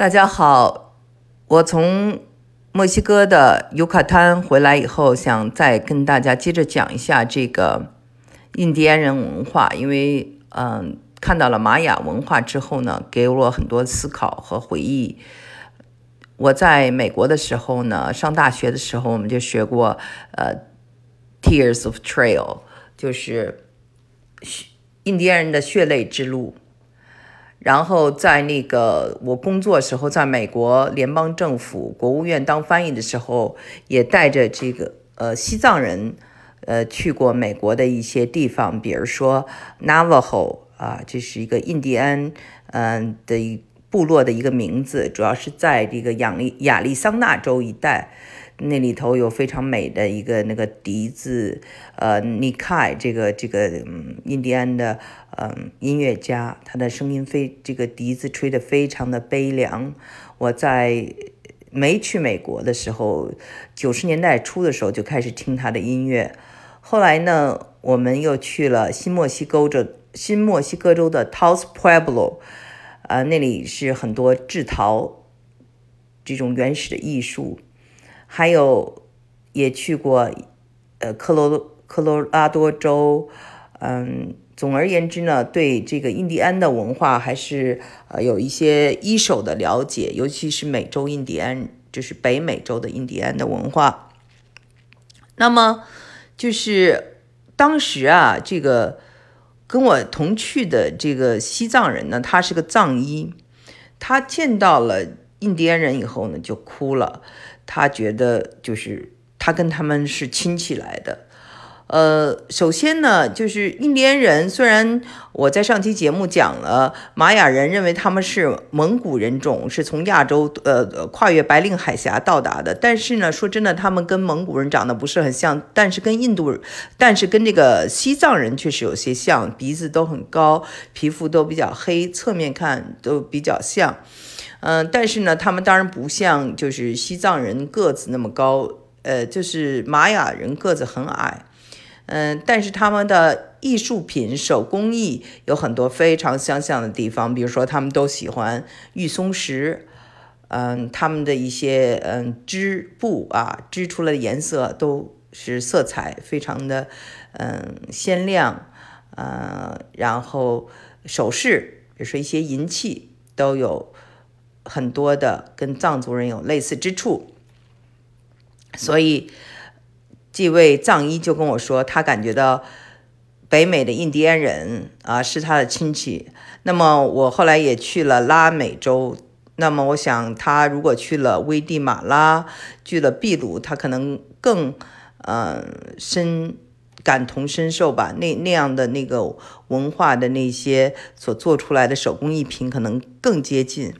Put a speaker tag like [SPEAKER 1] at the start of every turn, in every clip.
[SPEAKER 1] 大家好，我从墨西哥的尤卡滩回来以后，想再跟大家接着讲一下这个印第安人文化，因为嗯，看到了玛雅文化之后呢，给我很多思考和回忆。我在美国的时候呢，上大学的时候，我们就学过呃，Tears of Trail，就是印第安人的血泪之路。然后在那个我工作时候，在美国联邦政府国务院当翻译的时候，也带着这个呃西藏人，呃去过美国的一些地方，比如说 Navajo 啊，这是一个印第安嗯的部落的一个名字，主要是在这个亚利亚利桑那州一带。那里头有非常美的一个那个笛子，呃，尼凯这个这个嗯，印第安的嗯音乐家，他的声音非这个笛子吹得非常的悲凉。我在没去美国的时候，九十年代初的时候就开始听他的音乐。后来呢，我们又去了新墨西哥州，新墨西哥州的 Taos Pueblo，呃，那里是很多制陶这种原始的艺术。还有，也去过，呃，科罗科罗拉多州，嗯，总而言之呢，对这个印第安的文化还是呃有一些一手的了解，尤其是美洲印第安，就是北美洲的印第安的文化。那么，就是当时啊，这个跟我同去的这个西藏人呢，他是个藏医，他见到了印第安人以后呢，就哭了。他觉得就是他跟他们是亲戚来的，呃，首先呢，就是印第安人。虽然我在上期节目讲了，玛雅人认为他们是蒙古人种，是从亚洲呃跨越白令海峡到达的，但是呢，说真的，他们跟蒙古人长得不是很像，但是跟印度，但是跟这个西藏人确实有些像，鼻子都很高，皮肤都比较黑，侧面看都比较像。嗯，但是呢，他们当然不像就是西藏人个子那么高，呃，就是玛雅人个子很矮，嗯，但是他们的艺术品、手工艺有很多非常相像的地方，比如说他们都喜欢玉松石，嗯，他们的一些嗯织布啊织出来的颜色都是色彩非常的嗯鲜亮，呃，然后首饰，比如说一些银器都有。很多的跟藏族人有类似之处，所以这位藏医就跟我说，他感觉到北美的印第安人啊是他的亲戚。那么我后来也去了拉美洲，那么我想他如果去了危地马拉，去了秘鲁，他可能更嗯深感同身受吧。那那样的那个文化的那些所做出来的手工艺品，可能更接近。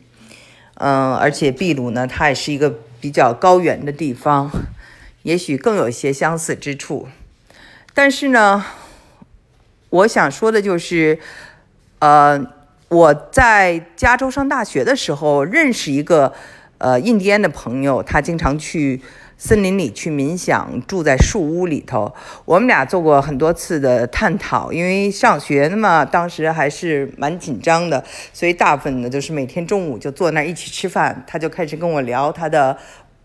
[SPEAKER 1] 嗯，而且秘鲁呢，它也是一个比较高原的地方，也许更有一些相似之处。但是呢，我想说的就是，呃，我在加州上大学的时候认识一个呃印第安的朋友，他经常去。森林里去冥想，住在树屋里头。我们俩做过很多次的探讨，因为上学嘛，当时还是蛮紧张的，所以大部分呢就是每天中午就坐那儿一起吃饭。他就开始跟我聊他的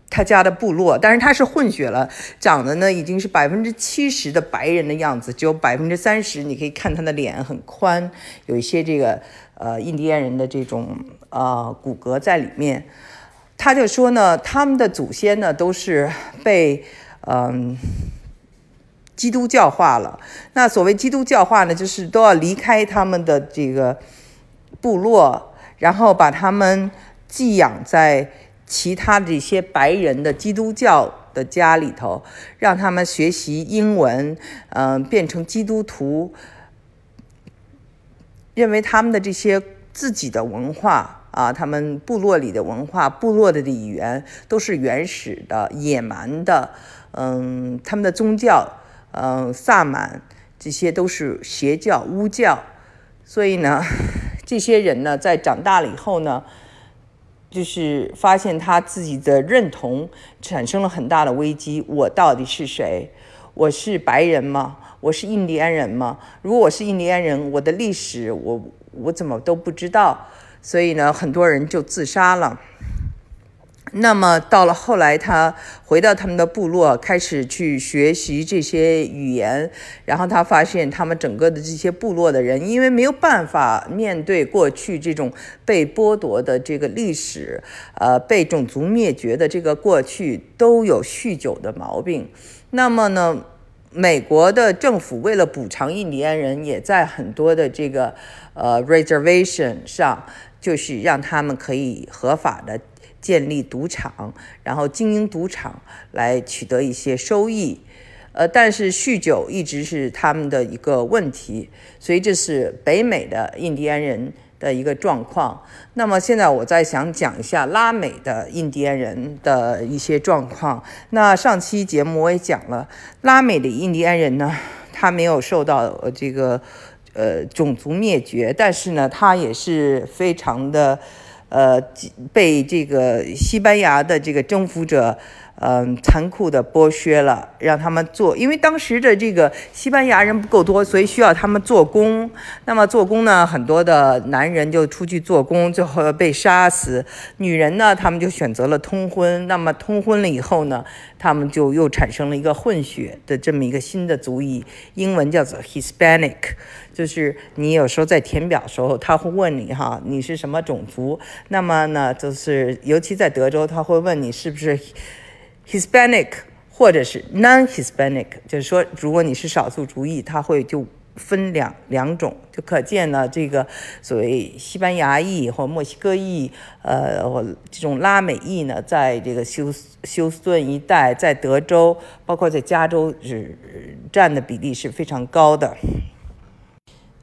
[SPEAKER 1] 他家的部落，但是他是混血了，长得呢已经是百分之七十的白人的样子，只有百分之三十，你可以看他的脸很宽，有一些这个呃印第安人的这种呃骨骼在里面。他就说呢，他们的祖先呢都是被嗯基督教化了。那所谓基督教化呢，就是都要离开他们的这个部落，然后把他们寄养在其他的这些白人的基督教的家里头，让他们学习英文，嗯，变成基督徒，认为他们的这些自己的文化。啊，他们部落里的文化、部落的语言都是原始的、野蛮的。嗯，他们的宗教，嗯，萨满，这些都是邪教、巫教。所以呢，这些人呢，在长大了以后呢，就是发现他自己的认同产生了很大的危机。我到底是谁？我是白人吗？我是印第安人吗？如果我是印第安人，我的历史我我怎么都不知道？所以呢，很多人就自杀了。那么到了后来，他回到他们的部落，开始去学习这些语言，然后他发现他们整个的这些部落的人，因为没有办法面对过去这种被剥夺的这个历史，呃，被种族灭绝的这个过去，都有酗酒的毛病。那么呢，美国的政府为了补偿印第安人，也在很多的这个呃 reservation 上，就是让他们可以合法的。建立赌场，然后经营赌场来取得一些收益，呃，但是酗酒一直是他们的一个问题，所以这是北美的印第安人的一个状况。那么现在我再想讲一下拉美的印第安人的一些状况。那上期节目我也讲了，拉美的印第安人呢，他没有受到这个呃种族灭绝，但是呢，他也是非常的。呃，被这个西班牙的这个征服者，嗯，残酷的剥削了，让他们做，因为当时的这个西班牙人不够多，所以需要他们做工。那么做工呢，很多的男人就出去做工，最后被杀死；女人呢，他们就选择了通婚。那么通婚了以后呢，他们就又产生了一个混血的这么一个新的族裔，英文叫做 Hispanic。就是你有时候在填表的时候，他会问你哈，你是什么种族？那么呢，就是尤其在德州，他会问你是不是 Hispanic 或者是 Non-Hispanic，就是说如果你是少数族裔，他会就分两两种，就可见呢这个所谓西班牙裔或墨西哥裔，呃，或这种拉美裔呢，在这个休休斯顿一带，在德州，包括在加州是占的比例是非常高的。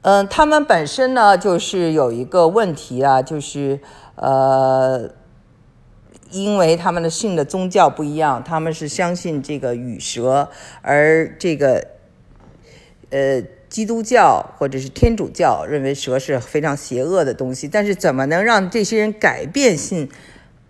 [SPEAKER 1] 嗯，他们本身呢，就是有一个问题啊，就是呃，因为他们的信的宗教不一样，他们是相信这个羽蛇，而这个呃基督教或者是天主教认为蛇是非常邪恶的东西。但是怎么能让这些人改变信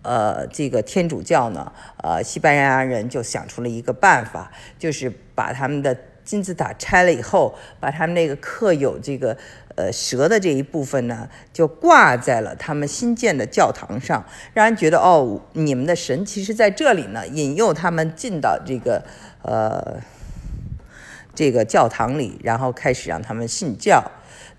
[SPEAKER 1] 呃这个天主教呢？呃，西班牙人就想出了一个办法，就是把他们的。金字塔拆了以后，把他们那个刻有这个呃蛇的这一部分呢，就挂在了他们新建的教堂上，让人觉得哦，你们的神其实在这里呢，引诱他们进到这个呃这个教堂里，然后开始让他们信教。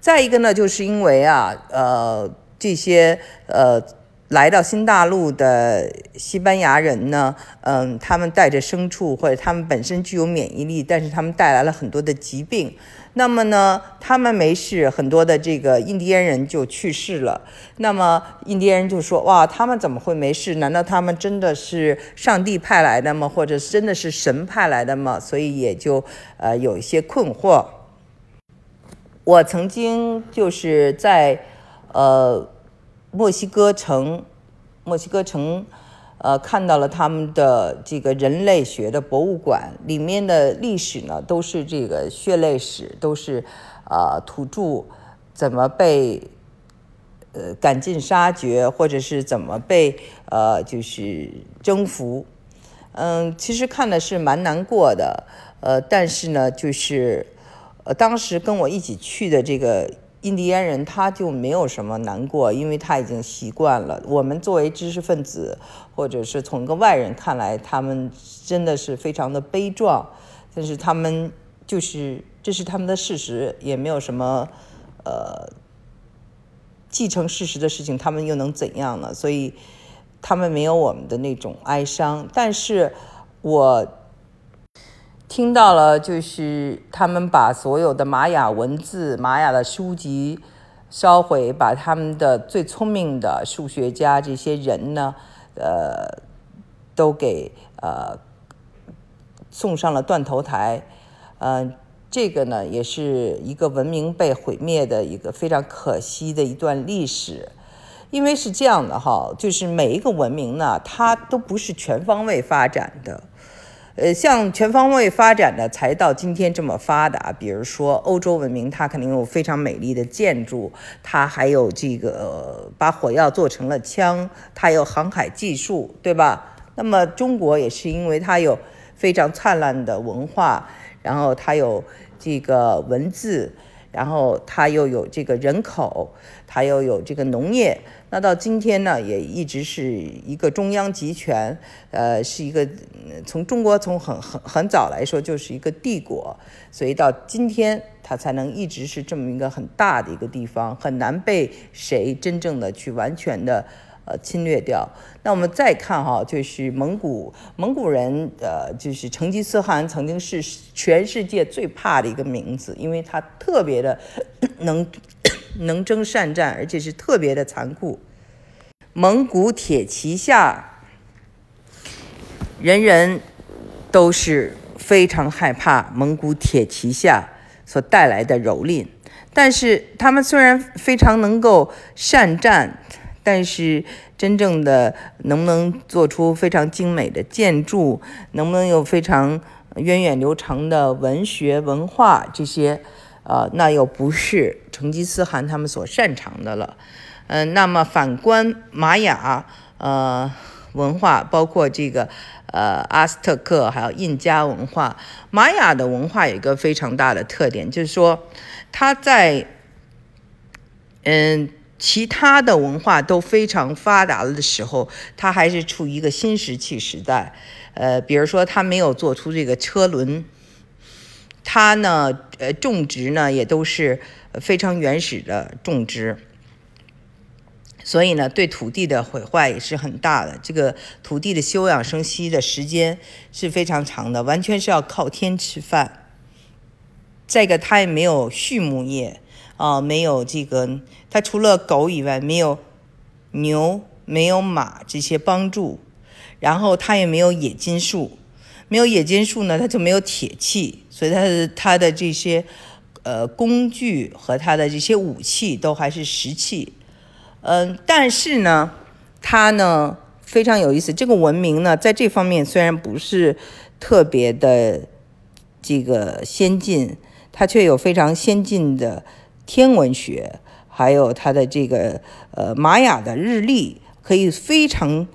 [SPEAKER 1] 再一个呢，就是因为啊，呃，这些呃。来到新大陆的西班牙人呢，嗯，他们带着牲畜，或者他们本身具有免疫力，但是他们带来了很多的疾病。那么呢，他们没事，很多的这个印第安人就去世了。那么印第安人就说：“哇，他们怎么会没事？难道他们真的是上帝派来的吗？或者真的是神派来的吗？”所以也就呃有一些困惑。我曾经就是在呃。墨西哥城，墨西哥城，呃，看到了他们的这个人类学的博物馆，里面的历史呢，都是这个血泪史，都是呃土著怎么被呃赶尽杀绝，或者是怎么被呃就是征服。嗯，其实看的是蛮难过的，呃，但是呢，就是呃当时跟我一起去的这个。印第安人他就没有什么难过，因为他已经习惯了。我们作为知识分子，或者是从一个外人看来，他们真的是非常的悲壮。但是他们就是这是他们的事实，也没有什么呃继承事实的事情，他们又能怎样呢？所以他们没有我们的那种哀伤。但是我。听到了，就是他们把所有的玛雅文字、玛雅的书籍烧毁，把他们的最聪明的数学家这些人呢，呃，都给呃送上了断头台。嗯，这个呢，也是一个文明被毁灭的一个非常可惜的一段历史。因为是这样的哈，就是每一个文明呢，它都不是全方位发展的。呃，像全方位发展的才到今天这么发达。比如说欧洲文明，它肯定有非常美丽的建筑，它还有这个把火药做成了枪，它有航海技术，对吧？那么中国也是因为它有非常灿烂的文化，然后它有这个文字，然后它又有这个人口，它又有这个农业。那到今天呢，也一直是一个中央集权，呃，是一个从中国从很很很早来说就是一个帝国，所以到今天它才能一直是这么一个很大的一个地方，很难被谁真正的去完全的。呃，侵略掉。那我们再看哈，就是蒙古蒙古人，呃，就是成吉思汗曾经是全世界最怕的一个名字，因为他特别的能能征善战，而且是特别的残酷。蒙古铁骑下，人人都是非常害怕蒙古铁骑下所带来的蹂躏，但是他们虽然非常能够善战。但是真正的能不能做出非常精美的建筑，能不能有非常源远流长的文学文化这些，呃，那又不是成吉思汗他们所擅长的了。嗯，那么反观玛雅，呃，文化包括这个，呃，阿斯特克还有印加文化，玛雅的文化有一个非常大的特点，就是说它在，嗯。其他的文化都非常发达的时候，它还是处于一个新石器时代。呃，比如说，它没有做出这个车轮，它呢，呃，种植呢也都是非常原始的种植，所以呢，对土地的毁坏也是很大的。这个土地的休养生息的时间是非常长的，完全是要靠天吃饭。再一个，它也没有畜牧业。啊，没有这个，它除了狗以外，没有牛，没有马这些帮助，然后它也没有冶金术，没有冶金术呢，它就没有铁器，所以它的它的这些呃工具和它的这些武器都还是石器，嗯，但是呢，它呢非常有意思，这个文明呢在这方面虽然不是特别的这个先进，它却有非常先进的。天文学，还有它的这个呃玛雅的日历，可以非常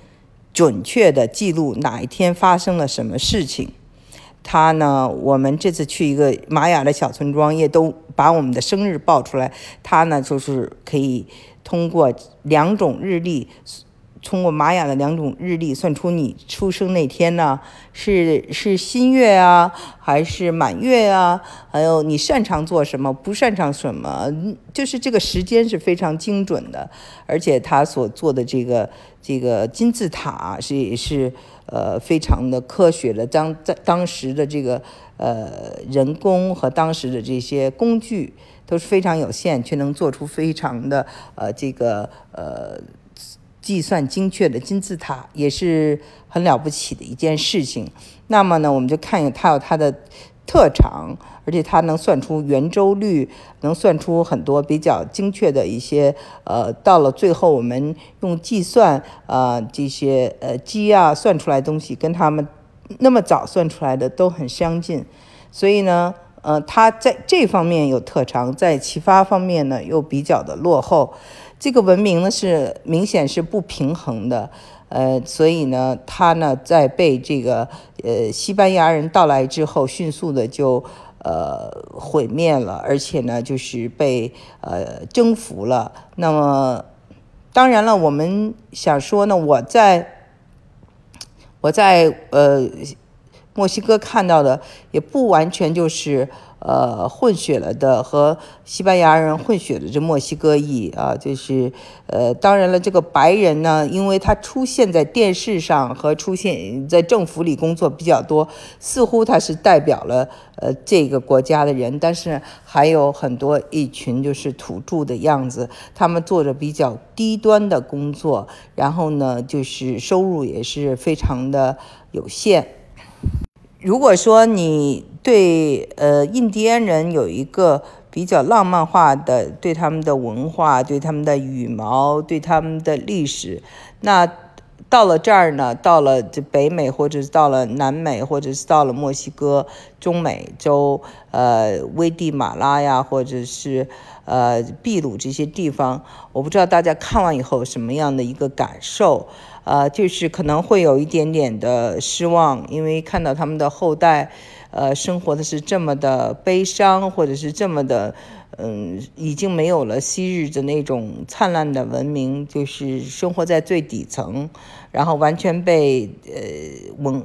[SPEAKER 1] 准确的记录哪一天发生了什么事情。他呢，我们这次去一个玛雅的小村庄，也都把我们的生日报出来。他呢，就是可以通过两种日历。通过玛雅的两种日历算出你出生那天呢，是是新月啊，还是满月啊？还有你擅长做什么，不擅长什么，就是这个时间是非常精准的。而且他所做的这个这个金字塔是也是呃非常的科学的。当在当时的这个呃人工和当时的这些工具都是非常有限，却能做出非常的呃这个呃。计算精确的金字塔也是很了不起的一件事情。那么呢，我们就看它有它的特长，而且它能算出圆周率，能算出很多比较精确的一些呃，到了最后我们用计算啊这些呃机啊算出来东西，跟他们那么早算出来的都很相近。所以呢，呃，它在这方面有特长，在其他方面呢又比较的落后。这个文明呢是明显是不平衡的，呃，所以呢，它呢在被这个呃西班牙人到来之后，迅速的就呃毁灭了，而且呢就是被呃征服了。那么，当然了，我们想说呢，我在我在呃墨西哥看到的也不完全就是。呃，混血了的和西班牙人混血的这墨西哥裔啊，就是呃，当然了，这个白人呢，因为他出现在电视上和出现在政府里工作比较多，似乎他是代表了呃这个国家的人，但是还有很多一群就是土著的样子，他们做着比较低端的工作，然后呢，就是收入也是非常的有限。如果说你对呃印第安人有一个比较浪漫化的对他们的文化、对他们的羽毛、对他们的历史，那到了这儿呢，到了这北美，或者是到了南美，或者是到了墨西哥、中美洲、呃危地马拉呀，或者是呃秘鲁这些地方，我不知道大家看完以后什么样的一个感受呃，就是可能会有一点点的失望，因为看到他们的后代，呃，生活的是这么的悲伤，或者是这么的，嗯，已经没有了昔日的那种灿烂的文明，就是生活在最底层，然后完全被呃文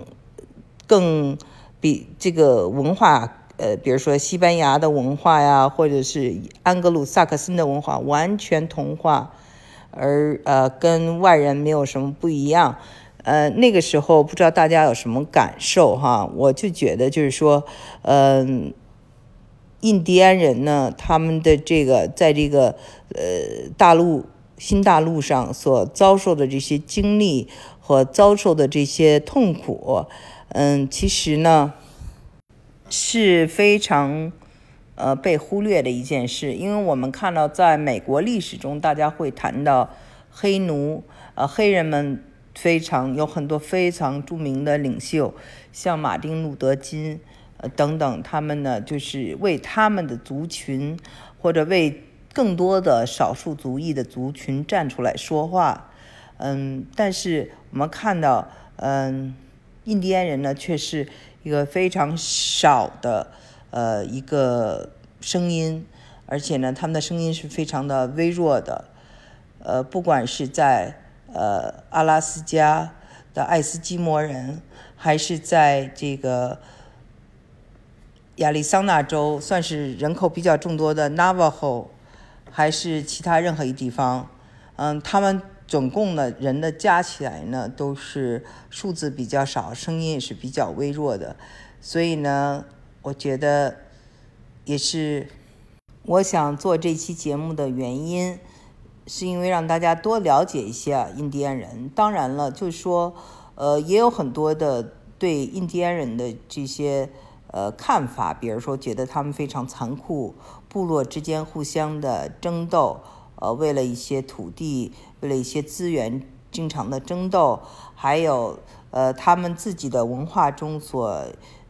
[SPEAKER 1] 更比这个文化。呃，比如说西班牙的文化呀，或者是安格鲁萨克森的文化，完全同化，而呃，跟外人没有什么不一样。呃，那个时候不知道大家有什么感受哈？我就觉得就是说，嗯，印第安人呢，他们的这个在这个呃大陆新大陆上所遭受的这些经历和遭受的这些痛苦，嗯，其实呢。是非常，呃，被忽略的一件事，因为我们看到，在美国历史中，大家会谈到黑奴，呃，黑人们非常有很多非常著名的领袖，像马丁路德金，呃等等，他们呢就是为他们的族群或者为更多的少数族裔的族群站出来说话，嗯，但是我们看到，嗯，印第安人呢却是。一个非常少的，呃，一个声音，而且呢，他们的声音是非常的微弱的，呃，不管是在呃阿拉斯加的爱斯基摩人，还是在这个亚利桑那州算是人口比较众多的 Navajo，还是其他任何一地方，嗯，他们。总共呢，人的加起来呢，都是数字比较少，声音也是比较微弱的，所以呢，我觉得也是我想做这期节目的原因，是因为让大家多了解一下印第安人。当然了，就是说，呃，也有很多的对印第安人的这些呃看法，比如说觉得他们非常残酷，部落之间互相的争斗。呃，为了一些土地，为了一些资源，经常的争斗，还有呃，他们自己的文化中所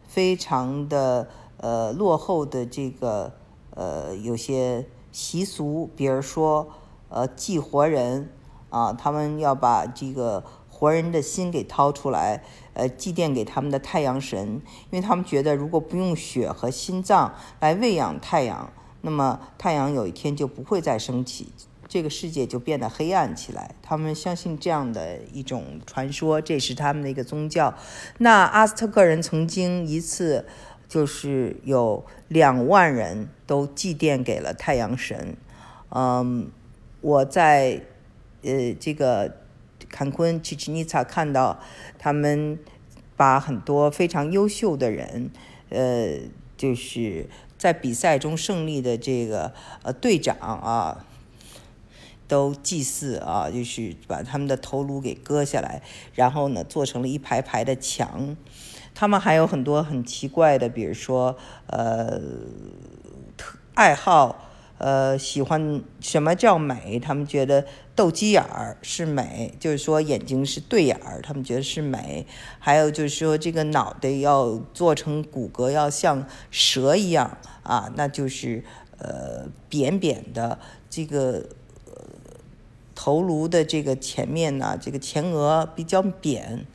[SPEAKER 1] 非常的呃落后的这个呃有些习俗，比如说呃祭活人啊，他们要把这个活人的心给掏出来，呃祭奠给他们的太阳神，因为他们觉得如果不用血和心脏来喂养太阳。那么太阳有一天就不会再升起，这个世界就变得黑暗起来。他们相信这样的一种传说，这是他们的一个宗教。那阿斯特克人曾经一次就是有两万人都祭奠给了太阳神。嗯，我在呃这个坎昆奇奇尼萨看到他们把很多非常优秀的人，呃，就是。在比赛中胜利的这个呃队长啊，都祭祀啊，就是把他们的头颅给割下来，然后呢做成了一排排的墙。他们还有很多很奇怪的，比如说呃特爱好。呃，喜欢什么叫美？他们觉得斗鸡眼儿是美，就是说眼睛是对眼儿，他们觉得是美。还有就是说这个脑袋要做成骨骼，要像蛇一样啊，那就是呃扁扁的。这个头颅的这个前面呢，这个前额比较扁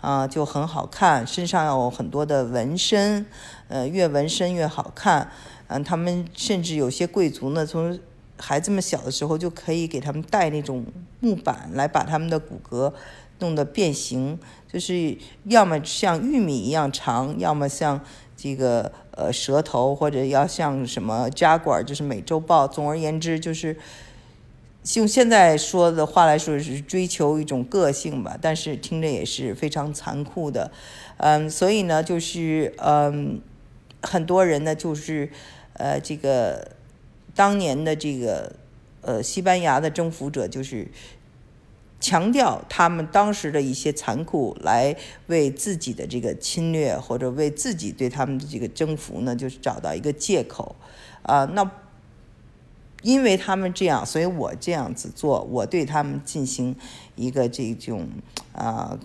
[SPEAKER 1] 啊，就很好看。身上有很多的纹身，呃，越纹身越好看。嗯，他们甚至有些贵族呢，从孩子们小的时候就可以给他们带那种木板来把他们的骨骼弄得变形，就是要么像玉米一样长，要么像这个呃蛇头，或者要像什么扎管，就是美洲豹。总而言之，就是用现在说的话来说是追求一种个性吧，但是听着也是非常残酷的。嗯，所以呢，就是嗯，很多人呢就是。呃，这个当年的这个呃，西班牙的征服者就是强调他们当时的一些残酷，来为自己的这个侵略或者为自己对他们的这个征服呢，就是找到一个借口啊。那因为他们这样，所以我这样子做，我对他们进行一个这种啊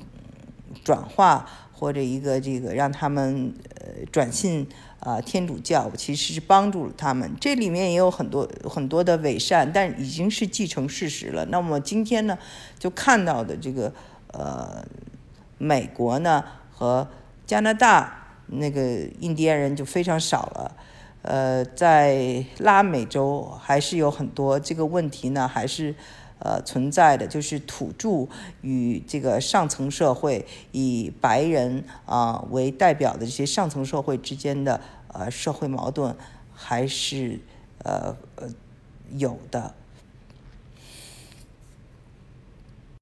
[SPEAKER 1] 转化或者一个这个让他们呃转信。啊，天主教其实是帮助了他们，这里面也有很多很多的伪善，但已经是既成事实了。那么今天呢，就看到的这个呃，美国呢和加拿大那个印第安人就非常少了。呃，在拉美洲还是有很多这个问题呢，还是呃存在的，就是土著与这个上层社会以白人啊为代表的这些上层社会之间的呃社会矛盾还是呃呃有的。